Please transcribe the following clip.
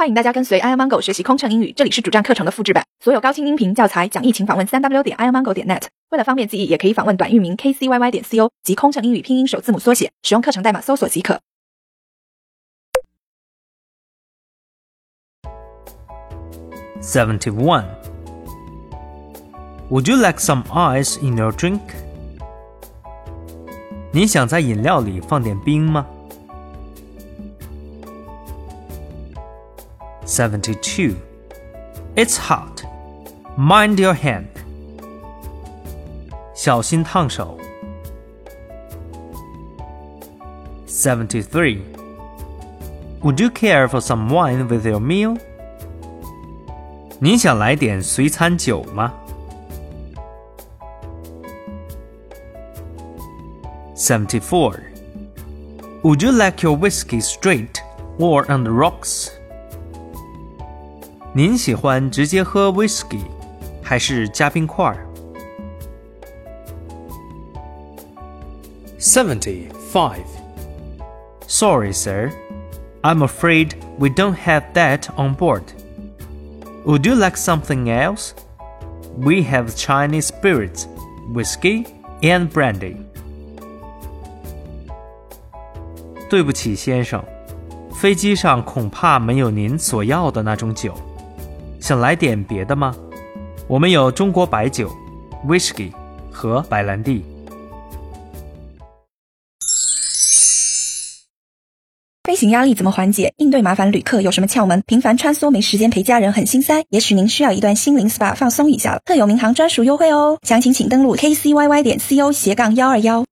欢迎大家跟随 i amango 学习空乘英语，这里是主站课程的复制版，所有高清音频教材讲义，请访问三 w 点 i amango 点 net。为了方便记忆，也可以访问短域名 kcyy 点 co 及空乘英语拼音首字母缩写，使用课程代码搜索即可。Seventy-one. Would you like some ice in your drink? 你想在饮料里放点冰吗 ？Seventy-two. It's hot. Mind your hand. 小心烫手。Seventy-three. Would you care for some wine with your meal? 你想来点随餐酒吗？Seventy-four. Would you like your whiskey straight or on the rocks? 您喜欢直接喝 whisky，还是加冰块儿Seventy-five. Sorry, sir. I'm afraid we don't have that on board. Would you like something else? We have Chinese spirits, whiskey, and brandy. 对不起，先生，飞机上恐怕没有您所要的那种酒。 想来点别的吗？我们有中国白酒、whisky 和白兰地。飞行压力怎么缓解？应对麻烦旅客有什么窍门？频繁穿梭没时间陪家人很心塞，也许您需要一段心灵 SPA 放松一下了。特有民航专属优惠哦，详情请登录 kcyy 点 co 斜杠幺二幺。